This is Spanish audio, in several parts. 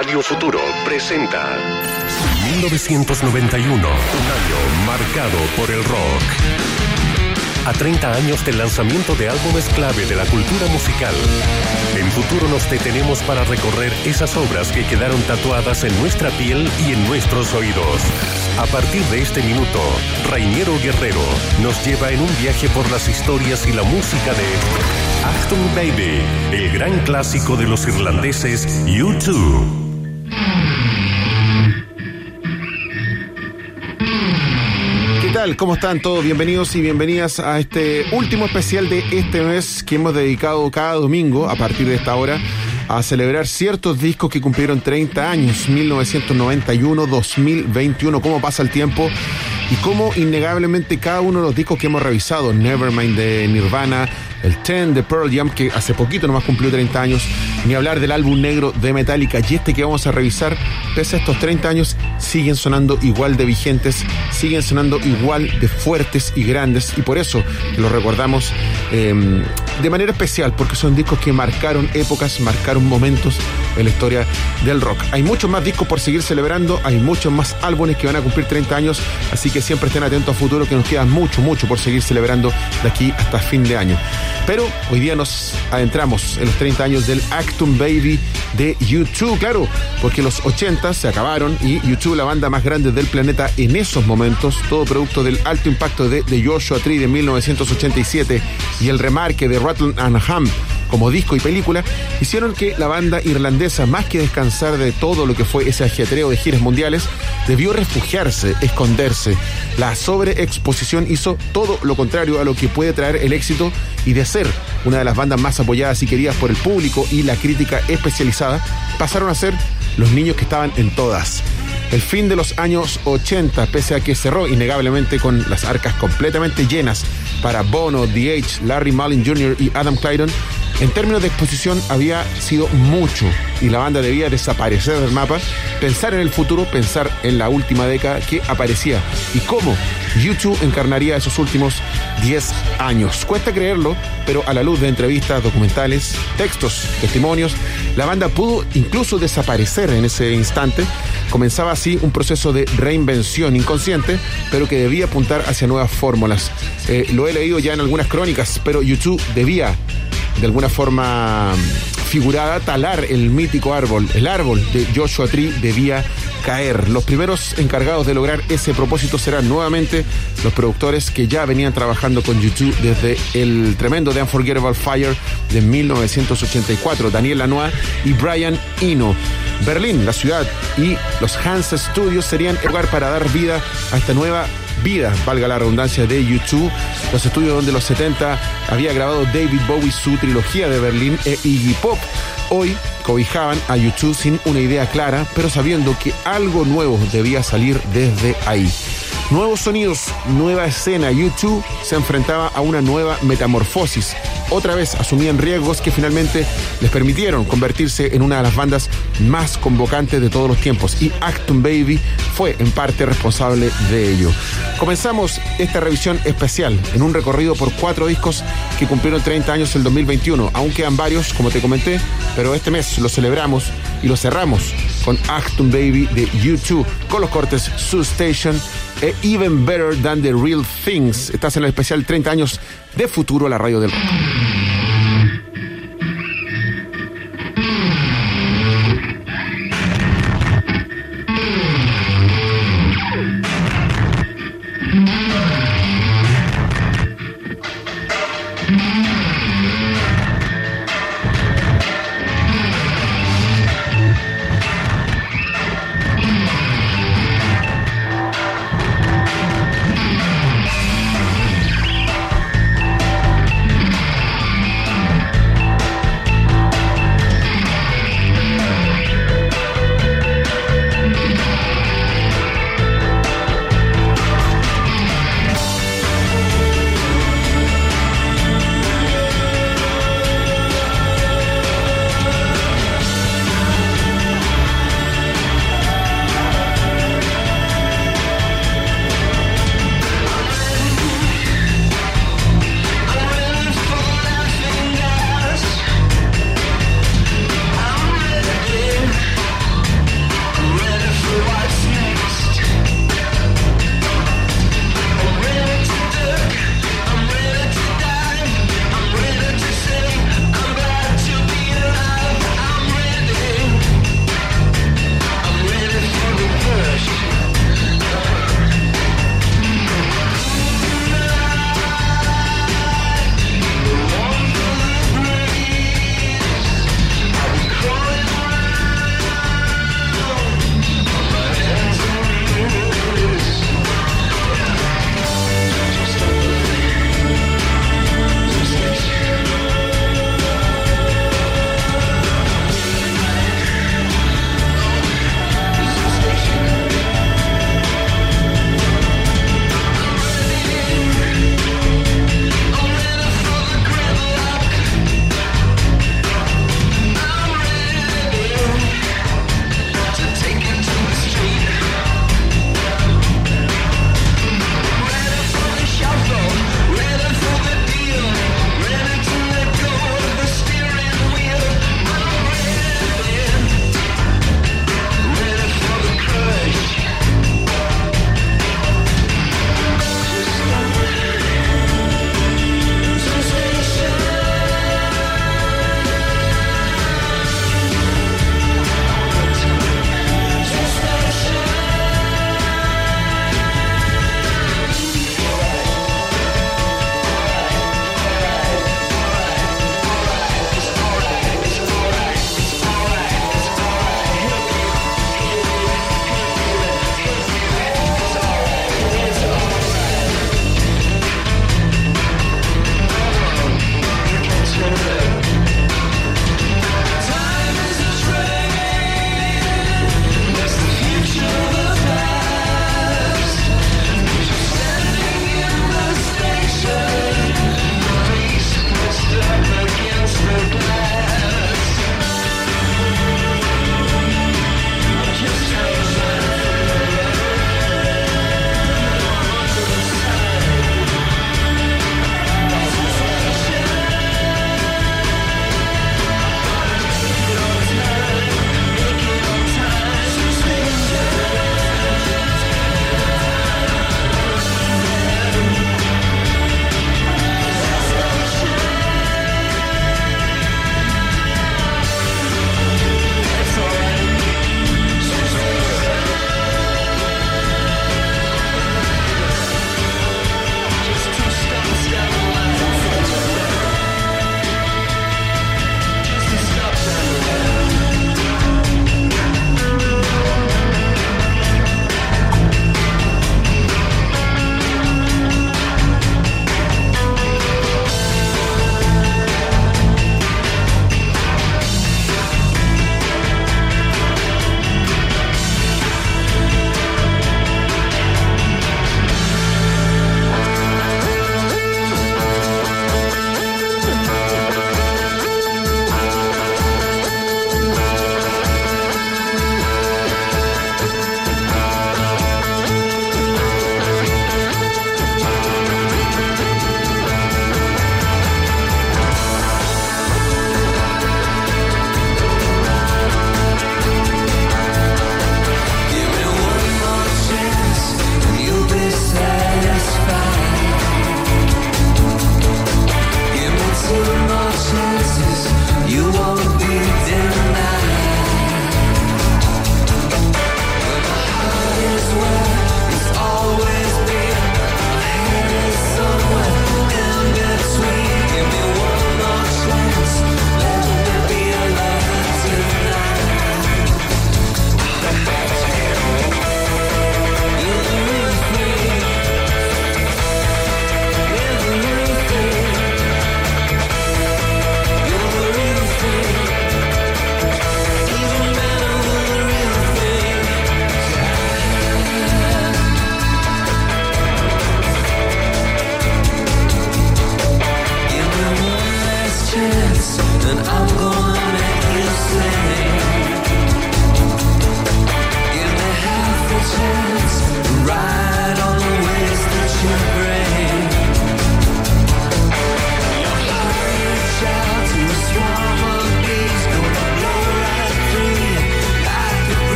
Radio Futuro presenta 1991, un año marcado por el rock. A 30 años del lanzamiento de álbumes clave de la cultura musical, en futuro nos detenemos para recorrer esas obras que quedaron tatuadas en nuestra piel y en nuestros oídos. A partir de este minuto, Rainiero Guerrero nos lleva en un viaje por las historias y la música de Achtung Baby, el gran clásico de los irlandeses U2. ¿Cómo están todos? Bienvenidos y bienvenidas a este último especial de este mes que hemos dedicado cada domingo a partir de esta hora a celebrar ciertos discos que cumplieron 30 años, 1991, 2021, cómo pasa el tiempo y cómo innegablemente cada uno de los discos que hemos revisado, Nevermind de Nirvana, el Ten de Pearl Jam, que hace poquito nomás cumplió 30 años, ni hablar del álbum negro de Metallica y este que vamos a revisar, pese a estos 30 años, siguen sonando igual de vigentes, siguen sonando igual de fuertes y grandes y por eso los recordamos em, de manera especial, porque son discos que marcaron épocas, marcaron momentos en la historia del rock. Hay muchos más discos por seguir celebrando, hay muchos más álbumes que van a cumplir 30 años, así que siempre estén atentos a futuro que nos queda mucho, mucho por seguir celebrando de aquí hasta fin de año. Pero hoy día nos adentramos en los 30 años del Actum Baby de YouTube, claro, porque los 80 se acabaron y YouTube, la banda más grande del planeta en esos momentos, todo producto del alto impacto de, de Joshua Tree de 1987 y el remarque de Rattle and Ham como disco y película, hicieron que la banda irlandesa, más que descansar de todo lo que fue ese ajetreo de giras mundiales, debió refugiarse, esconderse. La sobreexposición hizo todo lo contrario a lo que puede traer el éxito y de ser una de las bandas más apoyadas y queridas por el público y la crítica especializada, pasaron a ser los niños que estaban en todas. El fin de los años 80, pese a que cerró innegablemente con las arcas completamente llenas para Bono, DH, Larry Mullen Jr. y Adam Clayton, en términos de exposición había sido mucho y la banda debía desaparecer del mapa, pensar en el futuro, pensar en la última década que aparecía y cómo YouTube encarnaría esos últimos 10 años. Cuesta creerlo, pero a la luz de entrevistas, documentales, textos, testimonios, la banda pudo incluso desaparecer en ese instante. Comenzaba así un proceso de reinvención inconsciente, pero que debía apuntar hacia nuevas fórmulas. Eh, lo he leído ya en algunas crónicas, pero YouTube debía de alguna forma figurada talar el mítico árbol. El árbol de Joshua Tree debía caer. Los primeros encargados de lograr ese propósito serán nuevamente los productores que ya venían trabajando con YouTube desde el tremendo The Unforgettable Fire de 1984, Daniel Lanois y Brian Eno. Berlín, la ciudad, y los Hans Studios serían el lugar para dar vida a esta nueva vida, valga la redundancia, de YouTube, los estudios donde los 70 había grabado David Bowie su trilogía de Berlín e Iggy Pop. Hoy cobijaban a YouTube sin una idea clara, pero sabiendo que algo nuevo debía salir desde ahí. Nuevos sonidos, nueva escena. YouTube se enfrentaba a una nueva metamorfosis. Otra vez asumían riesgos que finalmente les permitieron convertirse en una de las bandas más convocantes de todos los tiempos. Y Acton Baby fue en parte responsable de ello. Comenzamos esta revisión especial en un recorrido por cuatro discos que cumplieron 30 años el 2021. Aún quedan varios, como te comenté, pero este mes lo celebramos y lo cerramos con Acton Baby de YouTube, con los cortes Sue Station e Even Better Than the Real Things. Estás en el especial 30 años de futuro a la radio del rock.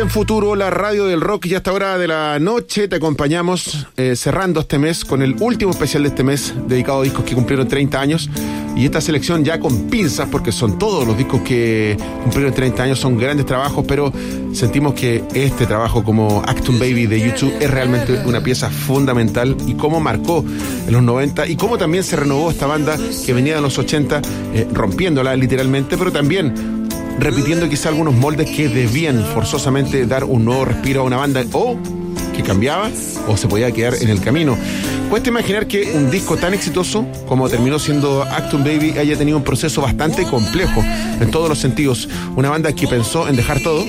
En Futuro, la radio del rock y hasta hora de la noche te acompañamos eh, cerrando este mes con el último especial de este mes dedicado a discos que cumplieron 30 años. Y esta selección ya con pinzas porque son todos los discos que cumplieron 30 años, son grandes trabajos, pero sentimos que este trabajo como Acton Baby de YouTube es realmente una pieza fundamental y cómo marcó en los 90 y cómo también se renovó esta banda que venía de los 80 eh, rompiéndola literalmente, pero también repitiendo quizá algunos moldes que debían forzosamente dar un nuevo respiro a una banda o que cambiaba o se podía quedar en el camino. Cuesta imaginar que un disco tan exitoso como terminó siendo Acton Baby haya tenido un proceso bastante complejo en todos los sentidos. Una banda que pensó en dejar todo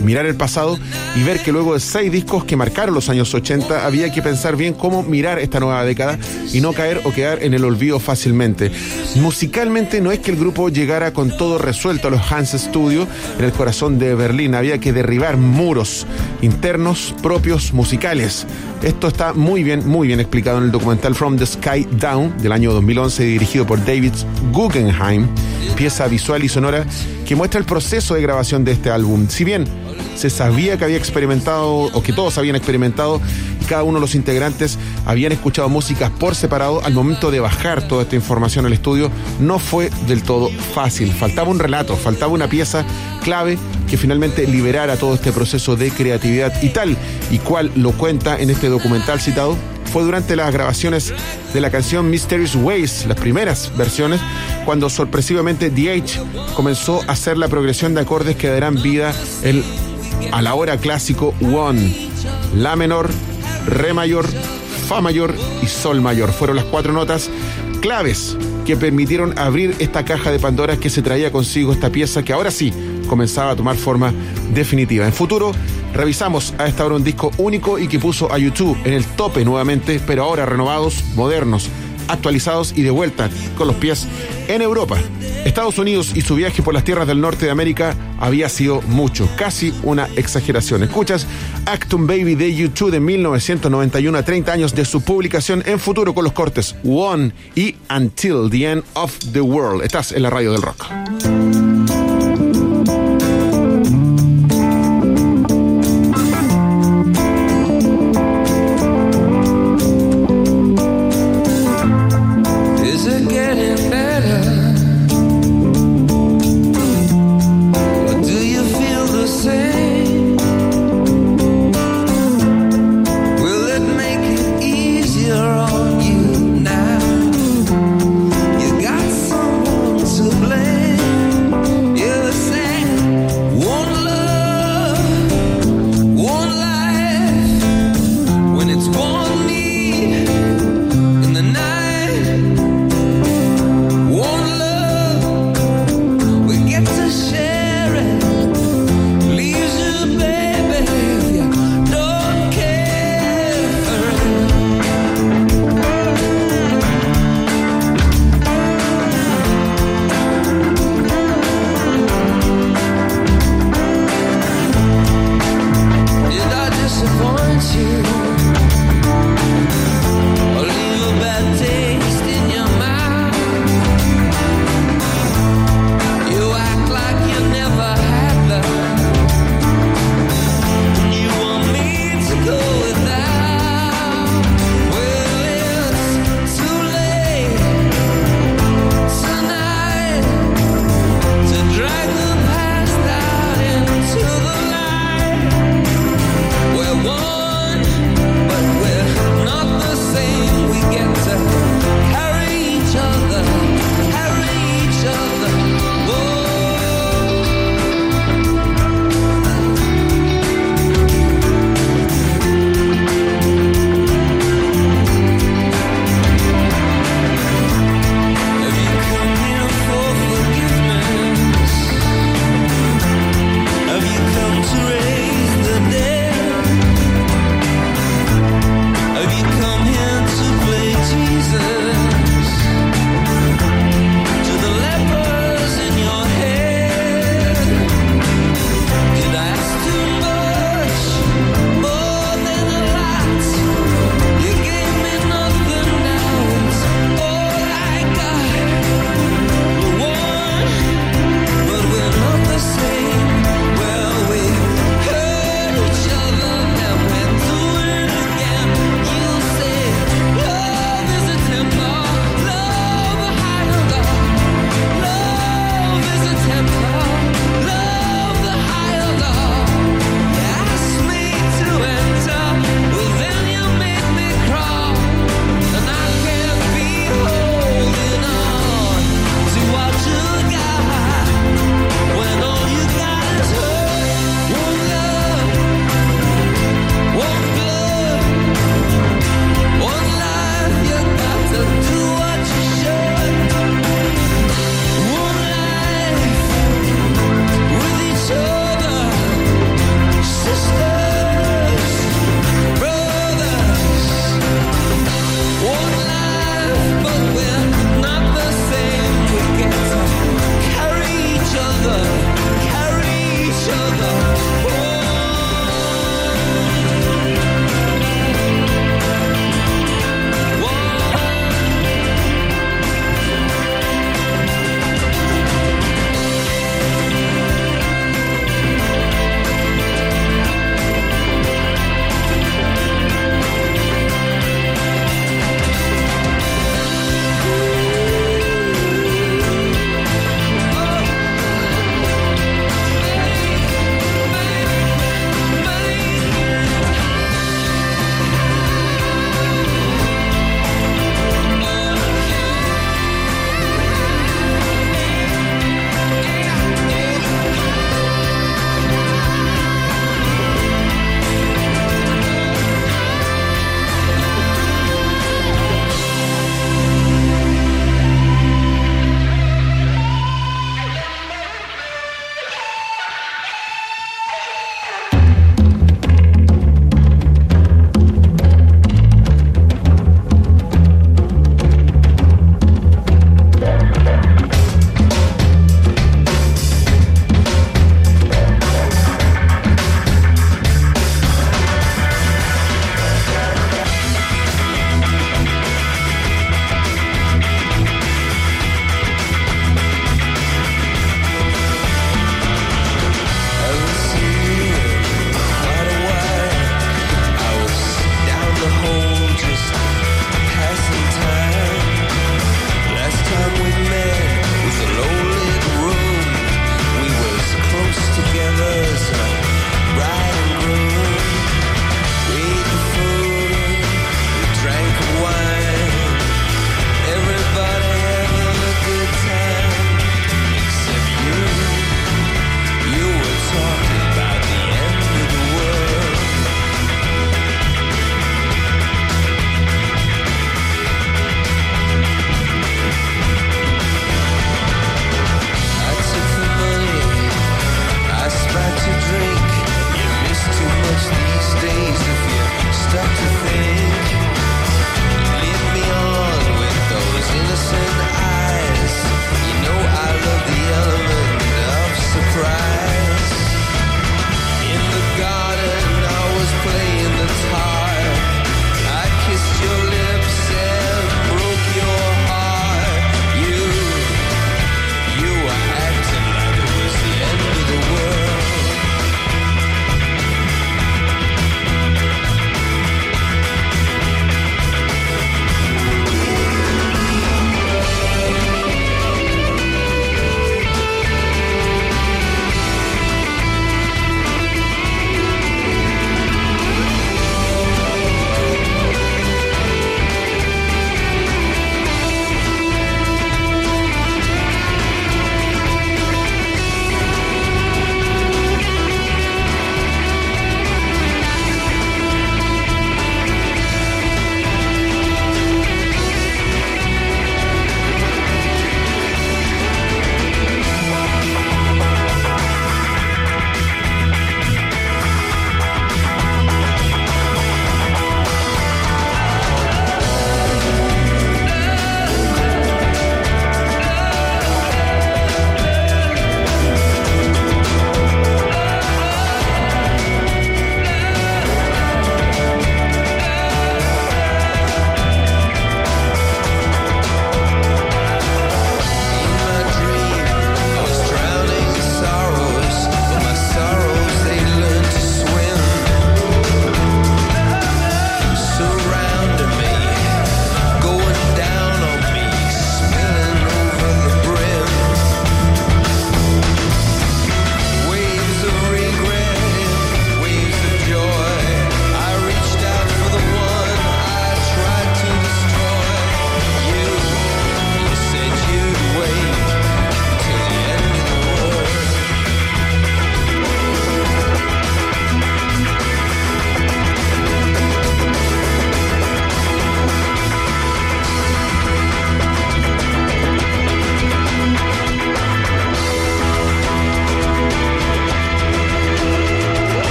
mirar el pasado y ver que luego de seis discos que marcaron los años 80 había que pensar bien cómo mirar esta nueva década y no caer o quedar en el olvido fácilmente. Musicalmente no es que el grupo llegara con todo resuelto a los Hans Studio en el corazón de Berlín, había que derribar muros internos propios musicales. Esto está muy bien, muy bien explicado en el documental From the Sky Down del año 2011 dirigido por David Guggenheim, pieza visual y sonora que muestra el proceso de grabación de este álbum. Si bien se sabía que había experimentado o que todos habían experimentado cada uno de los integrantes habían escuchado músicas por separado al momento de bajar toda esta información al estudio no fue del todo fácil. Faltaba un relato faltaba una pieza clave que finalmente liberara todo este proceso de creatividad y tal y cual lo cuenta en este documental citado fue durante las grabaciones de la canción Mysterious Ways, las primeras versiones, cuando sorpresivamente DH comenzó a hacer la progresión de acordes que darán vida el a la hora clásico One, La menor, Re mayor, Fa mayor y Sol mayor. Fueron las cuatro notas claves que permitieron abrir esta caja de Pandora que se traía consigo esta pieza que ahora sí comenzaba a tomar forma definitiva. En futuro revisamos a esta hora un disco único y que puso a YouTube en el tope nuevamente, pero ahora renovados, modernos, actualizados y de vuelta con los pies en Europa. Estados Unidos y su viaje por las tierras del norte de América había sido mucho, casi una exageración. Escuchas Acton Baby de YouTube de 1991 a 30 años de su publicación en futuro con los cortes One y Until the End of the World. Estás en la radio del rock.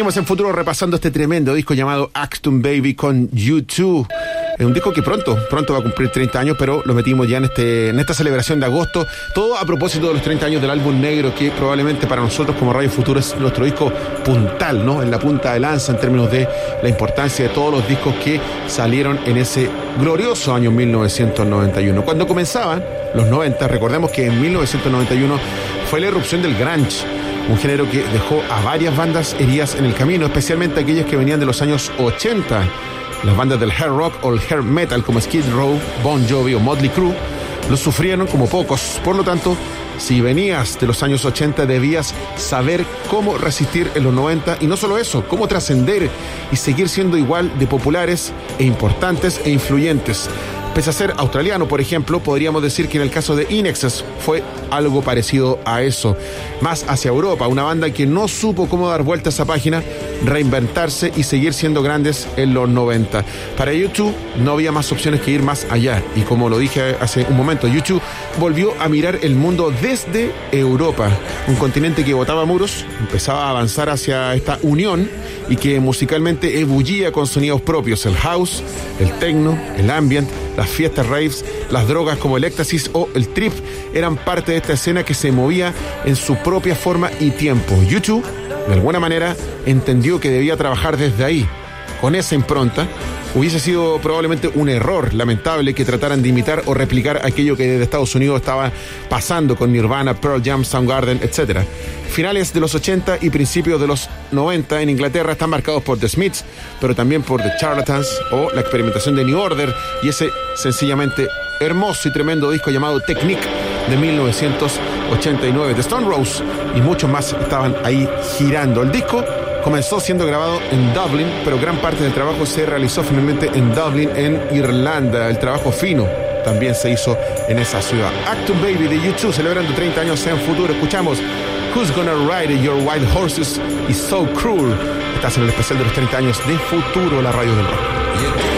Seguimos en futuro repasando este tremendo disco llamado Axton Baby con U2. Es un disco que pronto, pronto va a cumplir 30 años, pero lo metimos ya en, este, en esta celebración de agosto. Todo a propósito de los 30 años del álbum negro, que probablemente para nosotros como Radio Futuro es nuestro disco puntal, ¿no? En la punta de lanza en términos de la importancia de todos los discos que salieron en ese glorioso año 1991. Cuando comenzaban los 90, recordemos que en 1991 fue la erupción del grunge un género que dejó a varias bandas heridas en el camino, especialmente aquellas que venían de los años 80. Las bandas del hair rock o el hair metal como Skid Row, Bon Jovi o Motley Crue lo sufrieron como pocos. Por lo tanto, si venías de los años 80 debías saber cómo resistir en los 90 y no solo eso, cómo trascender y seguir siendo igual de populares e importantes e influyentes. Pese a ser australiano, por ejemplo, podríamos decir que en el caso de Inexes fue algo parecido a eso. Más hacia Europa, una banda que no supo cómo dar vuelta a esa página, reinventarse y seguir siendo grandes en los 90. Para YouTube no había más opciones que ir más allá. Y como lo dije hace un momento, YouTube volvió a mirar el mundo desde Europa, un continente que botaba muros, empezaba a avanzar hacia esta unión y que musicalmente ebullía con sonidos propios, el house, el techno, el ambient, las fiestas raves, las drogas como el éxtasis o el trip eran parte de esta escena que se movía en su propia forma y tiempo. YouTube, de alguna manera, entendió que debía trabajar desde ahí, con esa impronta, hubiese sido probablemente un error lamentable que trataran de imitar o replicar aquello que desde Estados Unidos estaba pasando con Nirvana, Pearl Jam, Soundgarden, etc. Finales de los 80 y principios de los 90 en Inglaterra están marcados por The Smiths, pero también por The Charlatans o la experimentación de New Order y ese sencillamente hermoso y tremendo disco llamado Technique de 1989 de Stone Rose y muchos más estaban ahí girando. El disco comenzó siendo grabado en Dublin, pero gran parte del trabajo se realizó finalmente en Dublin, en Irlanda. El trabajo fino también se hizo en esa ciudad. Acton Baby de YouTube celebrando 30 años en futuro. Escuchamos Who's Gonna Ride Your Wild Horses y So Cruel. Estás en el especial de los 30 años de futuro, la radio del rock.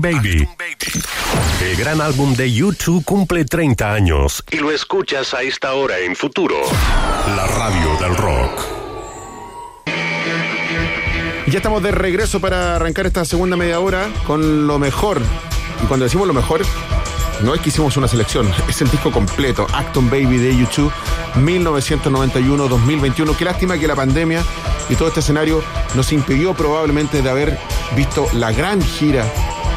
Achtung Baby. El gran álbum de YouTube cumple 30 años y lo escuchas a esta hora en futuro. La radio del rock. Ya estamos de regreso para arrancar esta segunda media hora con lo mejor. Y cuando decimos lo mejor, no es que hicimos una selección, es el disco completo, Acton Baby de YouTube, 1991-2021. Qué lástima que la pandemia y todo este escenario nos impidió probablemente de haber visto la gran gira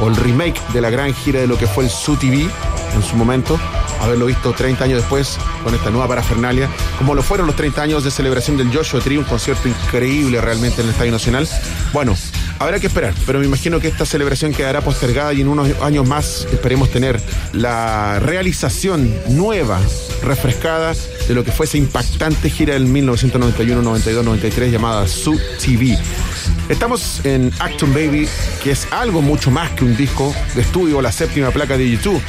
o el remake de la gran gira de lo que fue el Su TV en su momento, haberlo visto 30 años después con esta nueva parafernalia, como lo fueron los 30 años de celebración del Joshua Tree, un concierto increíble realmente en el Estadio Nacional. Bueno, habrá que esperar, pero me imagino que esta celebración quedará postergada y en unos años más esperemos tener la realización nueva, refrescada de lo que fue esa impactante gira del 1991, 92, 93 llamada Su TV. Estamos en Acton Baby, que es algo mucho más que un disco de estudio o la séptima placa de YouTube.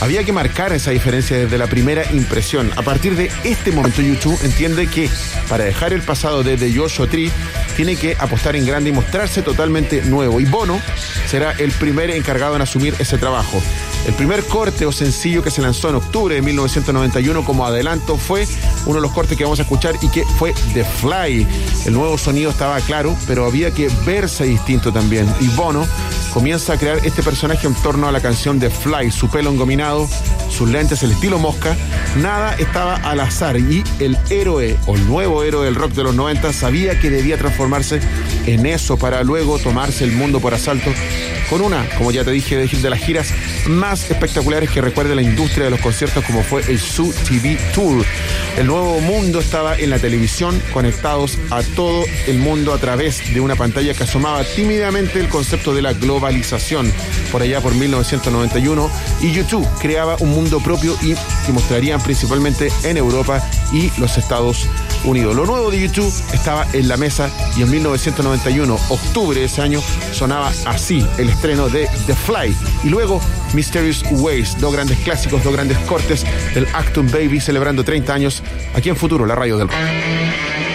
Había que marcar esa diferencia desde la primera impresión. A partir de este momento, YouTube entiende que para dejar el pasado de The Joshua Tree, tiene que apostar en grande y mostrarse totalmente nuevo. Y Bono será el primer encargado en asumir ese trabajo. El primer corte o sencillo que se lanzó en octubre de 1991 como adelanto fue uno de los cortes que vamos a escuchar y que fue The Fly. El nuevo sonido estaba claro, pero había que verse distinto también. Y Bono comienza a crear este personaje en torno a la canción The Fly, su pelo engominado, sus lentes, el estilo mosca. Nada estaba al azar y el héroe o el nuevo héroe del rock de los 90 sabía que debía transformarse en eso para luego tomarse el mundo por asalto con una, como ya te dije, de las giras más espectaculares que recuerde la industria de los conciertos como fue el Su TV Tour. El nuevo mundo estaba en la televisión, conectados a todo el mundo a través de una pantalla que asomaba tímidamente el concepto de la globalización. Por allá por 1991, y YouTube creaba un mundo propio y que mostrarían principalmente en Europa y los Estados Unidos. Lo nuevo de YouTube estaba en la mesa y en 1991, octubre de ese año, sonaba así el estreno de The Fly. Y luego Mysterious Ways, dos grandes clásicos, dos grandes cortes del Acton Baby celebrando 30 años aquí en Futuro, la radio del rock.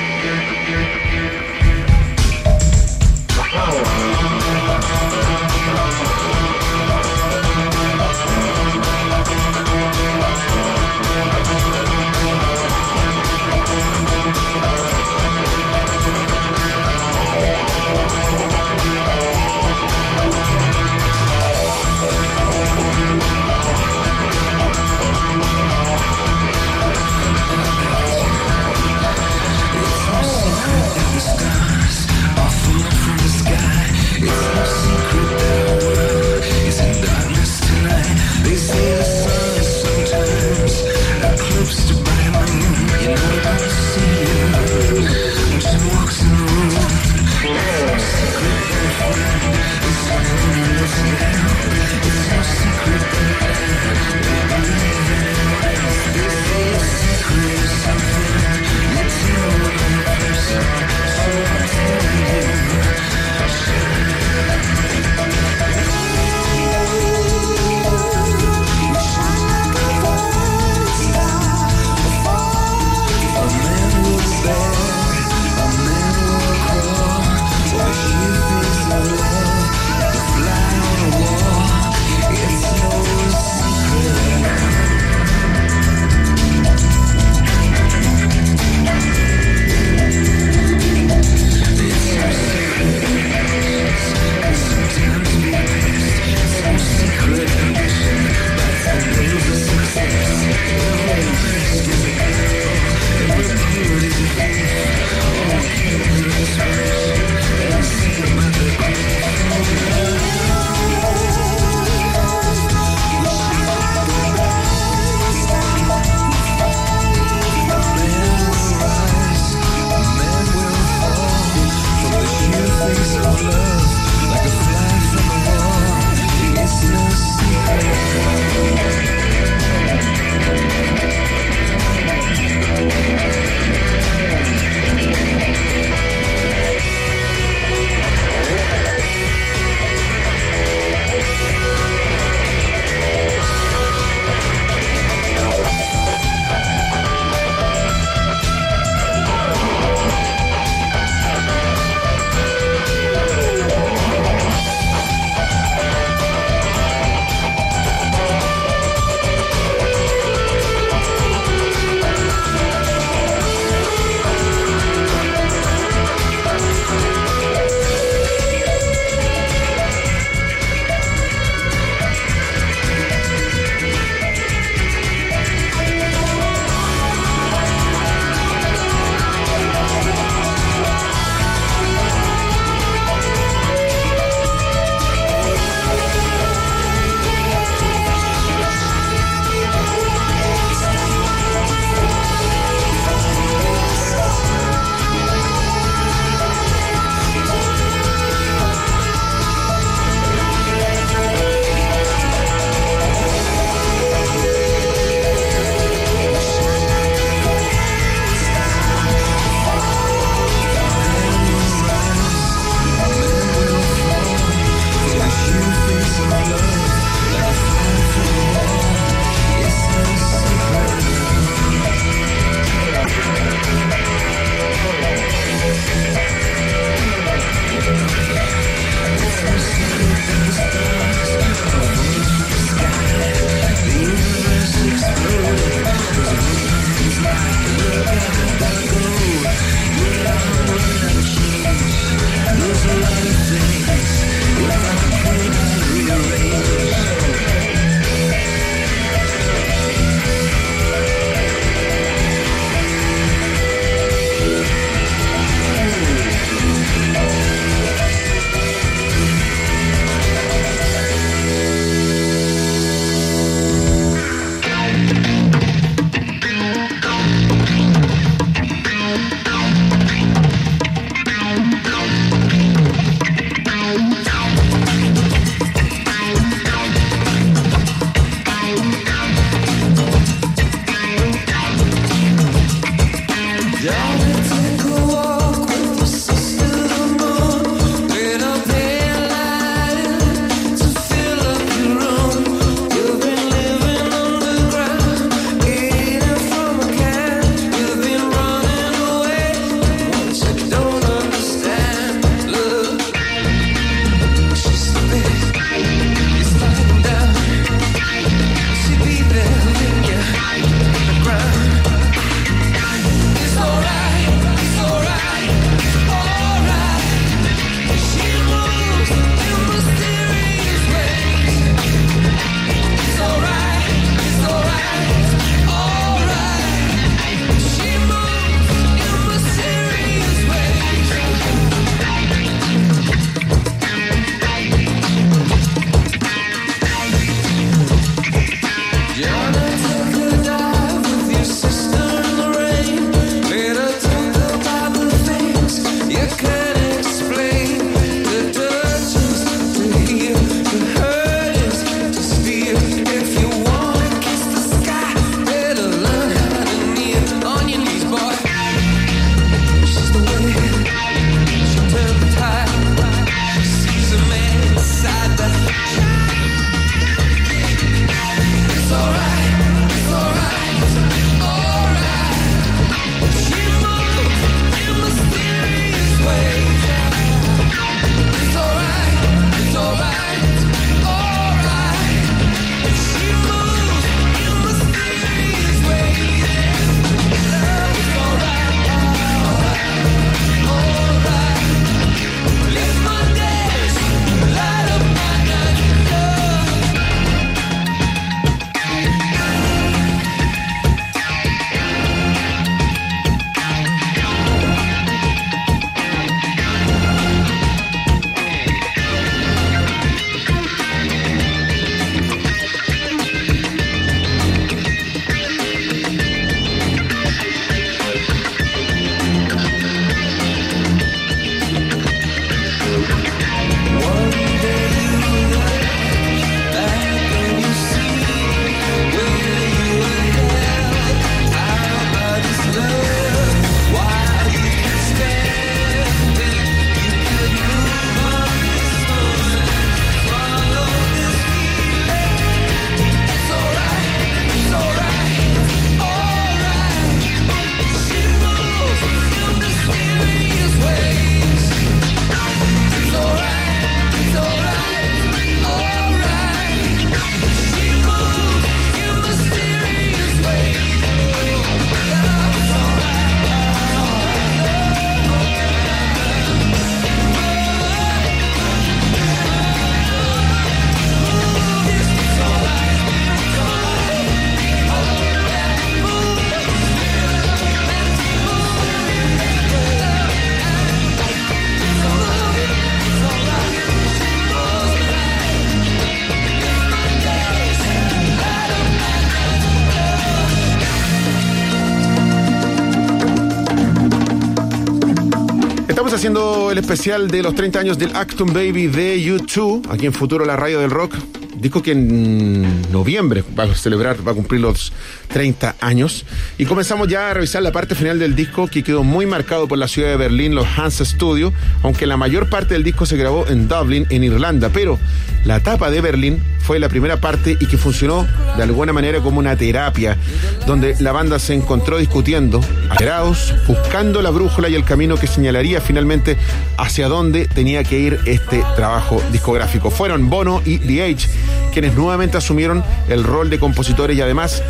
El especial de los 30 años del Acton Baby de U2, aquí en Futuro la radio del rock. Disco que en noviembre va a celebrar, va a cumplir los 30 años. Y comenzamos ya a revisar la parte final del disco que quedó muy marcado por la ciudad de Berlín, los Hans Studio, aunque la mayor parte del disco se grabó en Dublin, en Irlanda. Pero la etapa de Berlín fue la primera parte y que funcionó de alguna manera como una terapia, donde la banda se encontró discutiendo, alterados, buscando la brújula y el camino que señalaría finalmente hacia dónde tenía que ir este trabajo discográfico. Fueron Bono y The Age quienes nuevamente asumieron el rol de compositores y además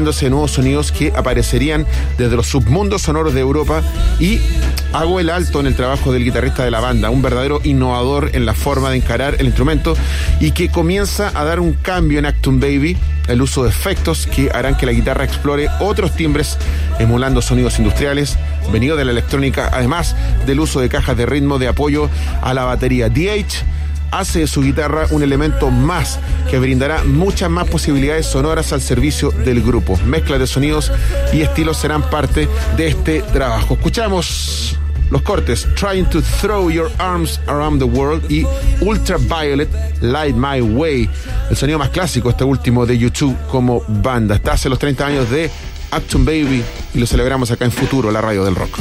nuevos sonidos que aparecerían desde los submundos sonoros de Europa y hago el alto en el trabajo del guitarrista de la banda, un verdadero innovador en la forma de encarar el instrumento y que comienza a dar un cambio en Actum Baby, el uso de efectos que harán que la guitarra explore otros timbres emulando sonidos industriales, venido de la electrónica, además del uso de cajas de ritmo de apoyo a la batería. DH hace de su guitarra un elemento más que brindará muchas más posibilidades sonoras al servicio del grupo. Mezclas de sonidos y estilos serán parte de este trabajo. Escuchamos los cortes Trying to Throw Your Arms Around the World y Ultraviolet Light My Way. El sonido más clásico, este último de YouTube como banda. Está hace los 30 años de Action Baby y lo celebramos acá en Futuro, la radio del rock.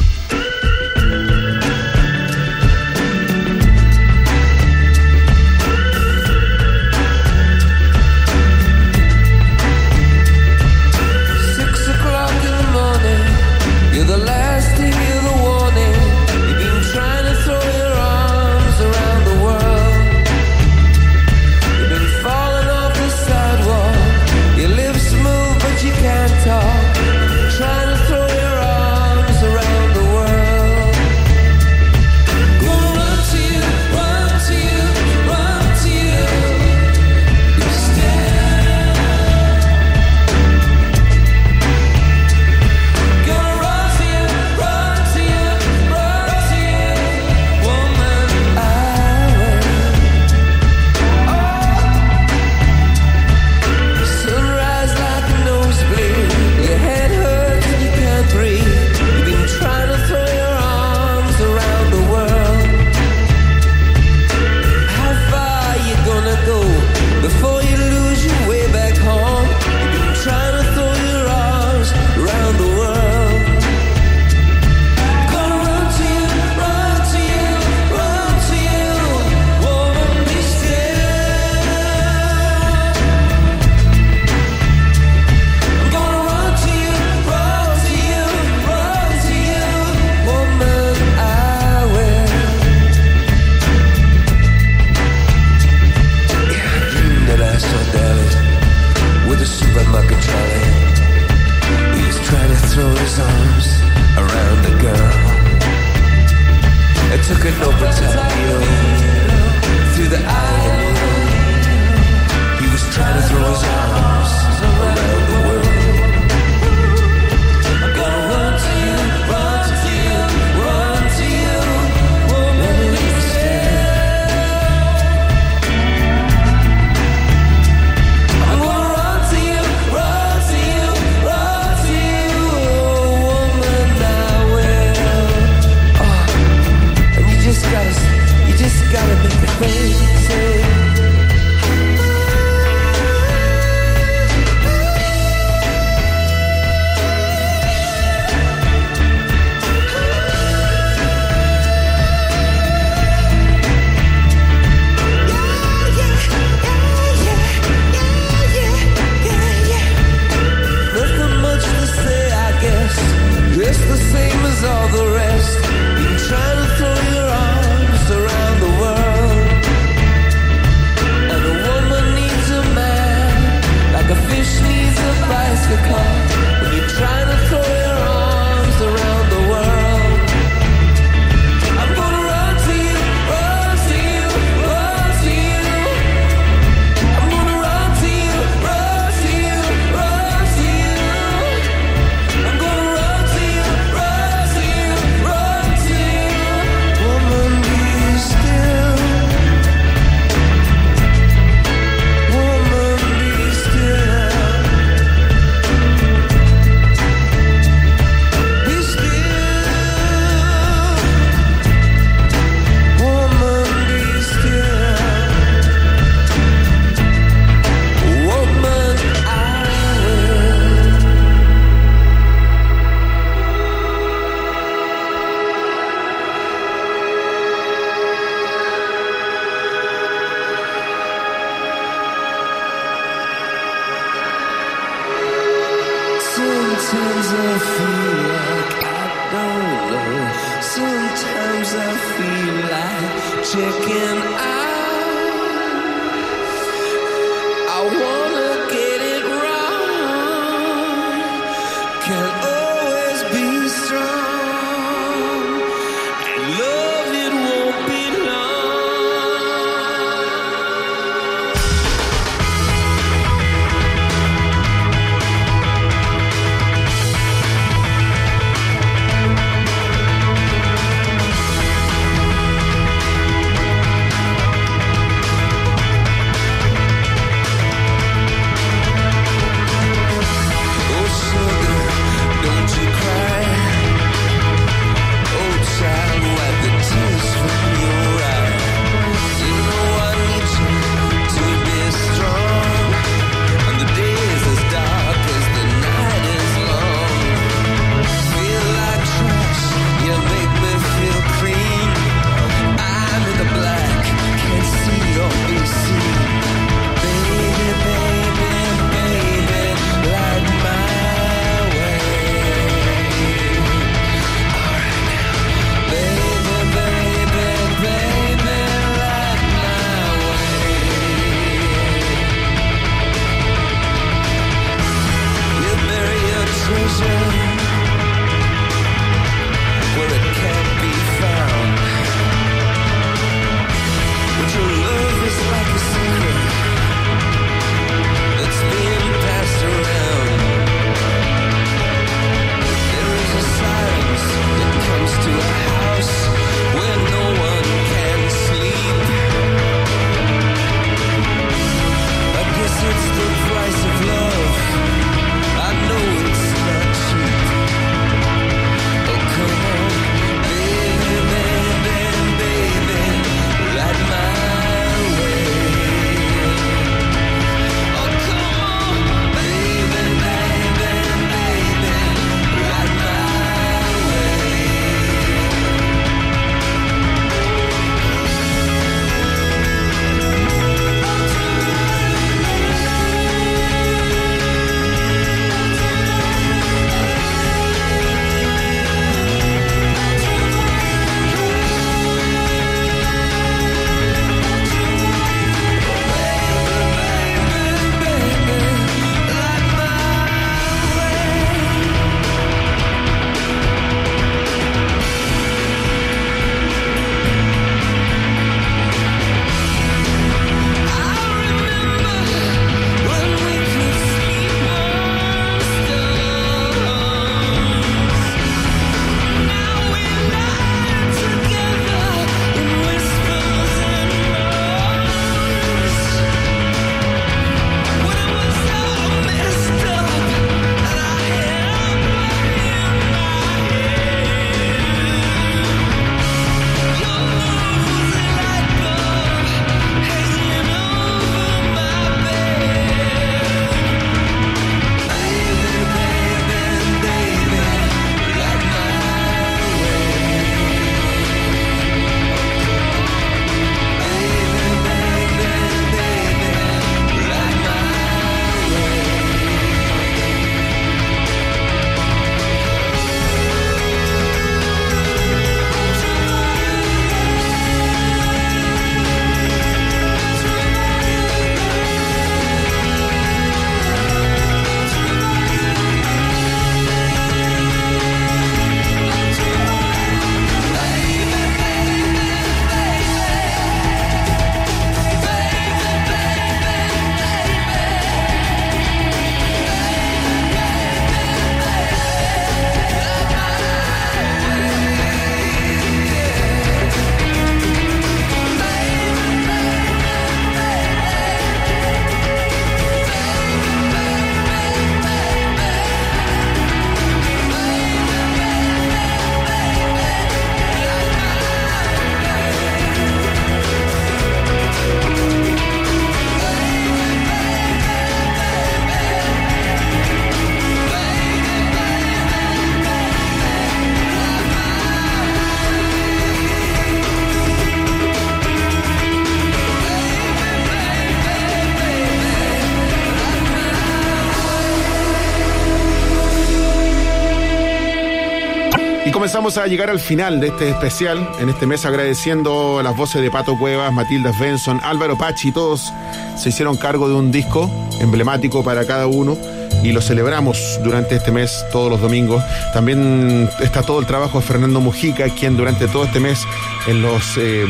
Comenzamos a llegar al final de este especial, en este mes agradeciendo las voces de Pato Cuevas, Matilda Benson, Álvaro Pachi, todos se hicieron cargo de un disco emblemático para cada uno y lo celebramos durante este mes todos los domingos. También está todo el trabajo de Fernando Mujica, quien durante todo este mes en los eh,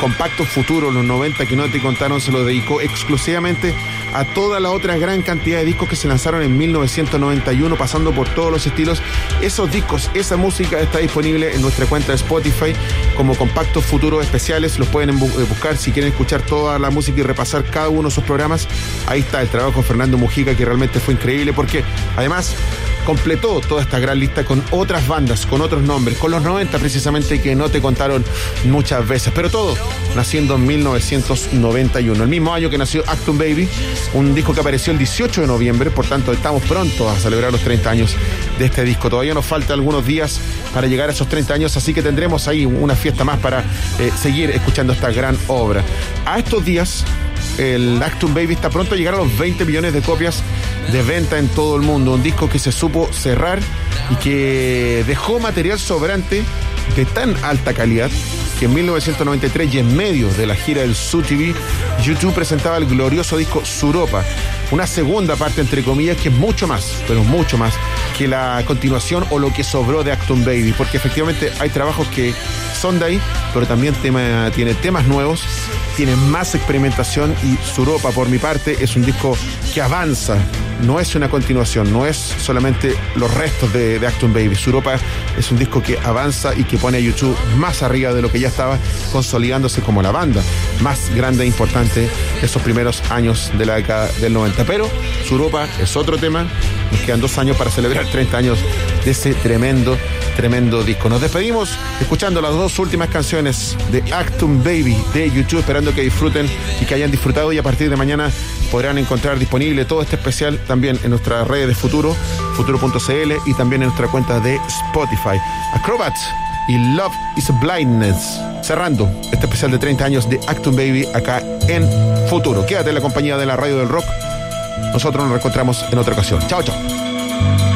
compactos futuros, los 90 que no te contaron, se lo dedicó exclusivamente a toda la otra gran cantidad de discos que se lanzaron en 1991, pasando por todos los estilos. Esos discos, esa música está disponible en nuestra cuenta de Spotify como compactos futuros especiales. Los pueden eh, buscar si quieren escuchar toda la música y repasar cada uno de sus programas. Ahí está el trabajo de Fernando Mujica, que realmente fue increíble, porque además completó toda esta gran lista con otras bandas, con otros nombres, con los 90 precisamente que no te contaron muchas veces, pero todo naciendo en 1991, el mismo año que nació Acton Baby, un disco que apareció el 18 de noviembre, por tanto estamos pronto a celebrar los 30 años de este disco. Todavía nos faltan algunos días para llegar a esos 30 años, así que tendremos ahí una fiesta más para eh, seguir escuchando esta gran obra. A estos días el Acton Baby está pronto a llegar a los 20 millones de copias de venta en todo el mundo. Un disco que se supo cerrar y que dejó material sobrante de tan alta calidad que en 1993 y en medio de la gira del Su TV, YouTube presentaba el glorioso disco Suropa, una segunda parte entre comillas que es mucho más, pero mucho más que la continuación o lo que sobró de Acton Baby, porque efectivamente hay trabajos que son de ahí, pero también tiene temas nuevos, tiene más experimentación y Suropa por mi parte es un disco que avanza, no es una continuación, no es solamente los restos de, de Acton Baby. Suropa es un disco que avanza y que pone a YouTube más arriba de lo que ya estaba consolidándose como la banda más grande e importante esos primeros años de la década del 90. Pero Suropa es otro tema, nos quedan dos años para celebrar 30 años de ese tremendo tremendo disco. Nos despedimos escuchando las dos últimas canciones de Actum Baby de YouTube, esperando que disfruten y que hayan disfrutado y a partir de mañana podrán encontrar disponible todo este especial también en nuestra red de Futuro, futuro.cl y también en nuestra cuenta de Spotify. Acrobat y Love is Blindness. Cerrando este especial de 30 años de Actum Baby acá en Futuro. Quédate en la compañía de la radio del rock. Nosotros nos reencontramos en otra ocasión. Chao, chao.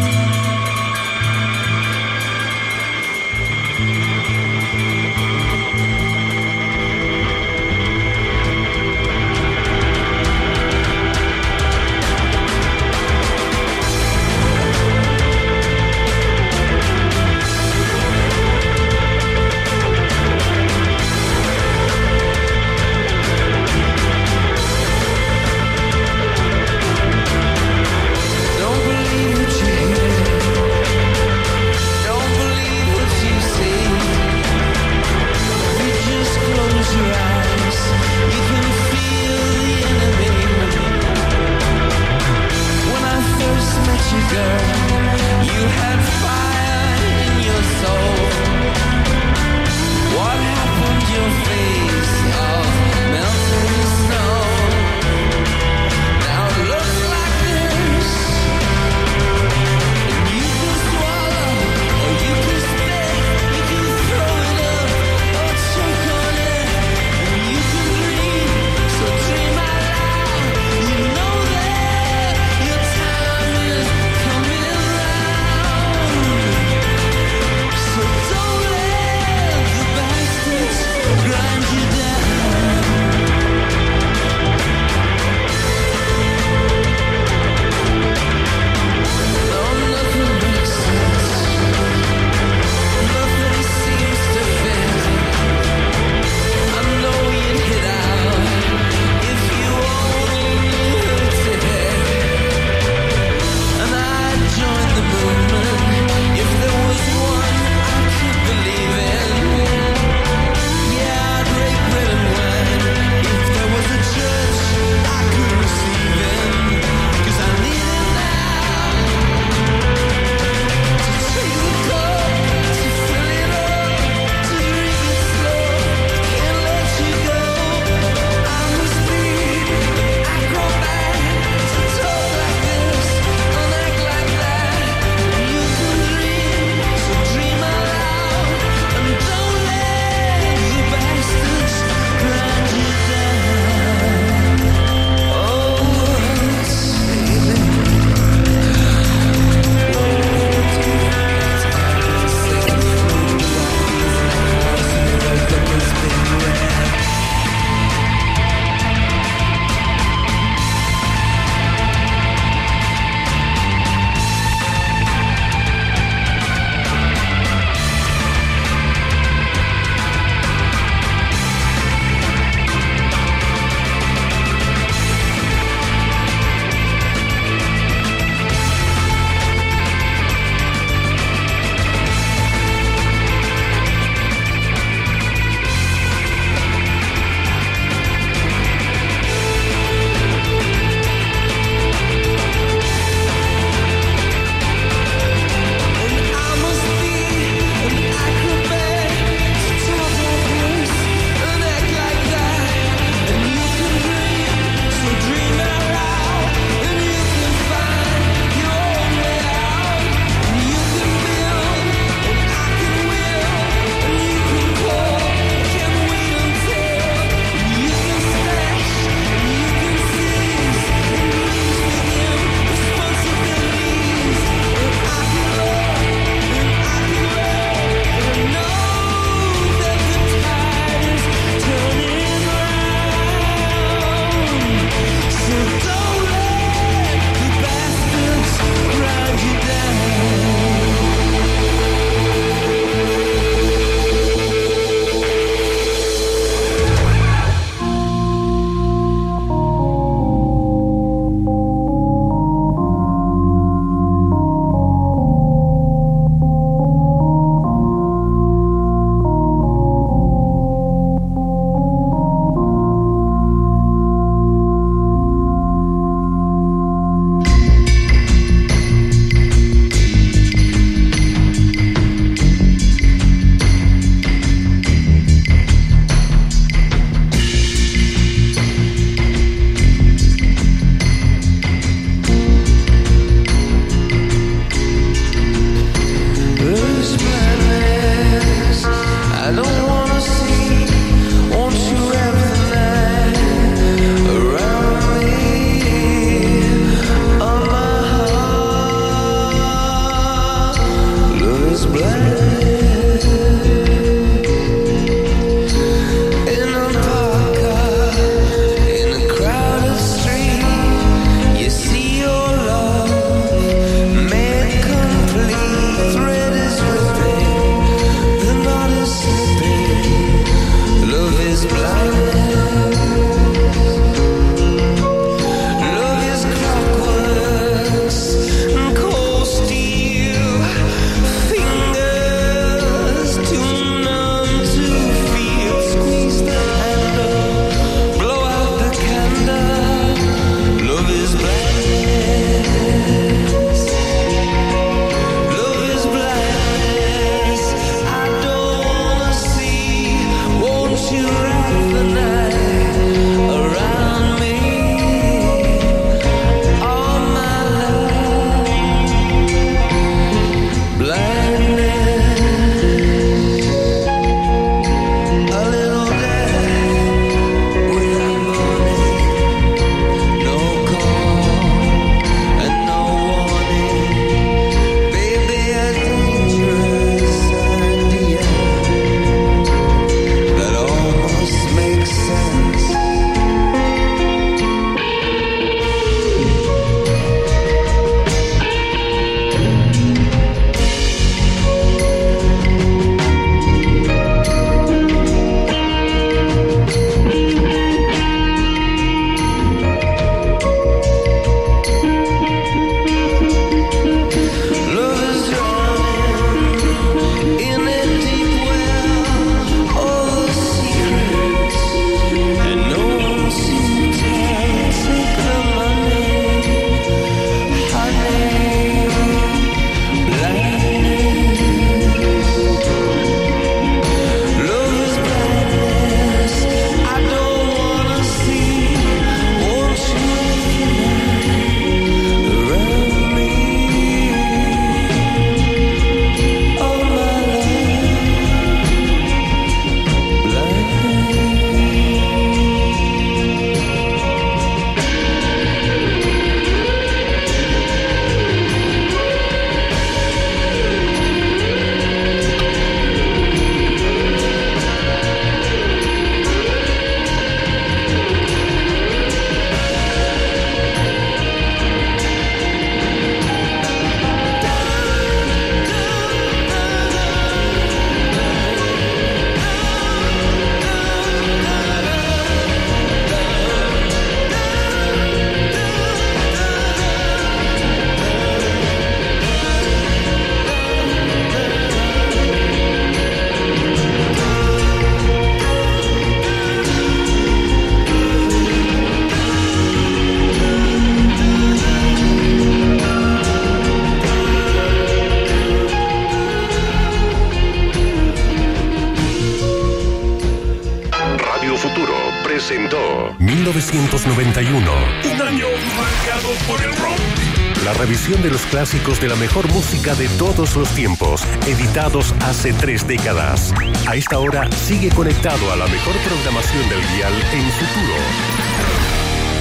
Clásicos de la mejor música de todos los tiempos, editados hace tres décadas. A esta hora sigue conectado a la mejor programación del dial en futuro.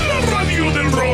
La radio del rock.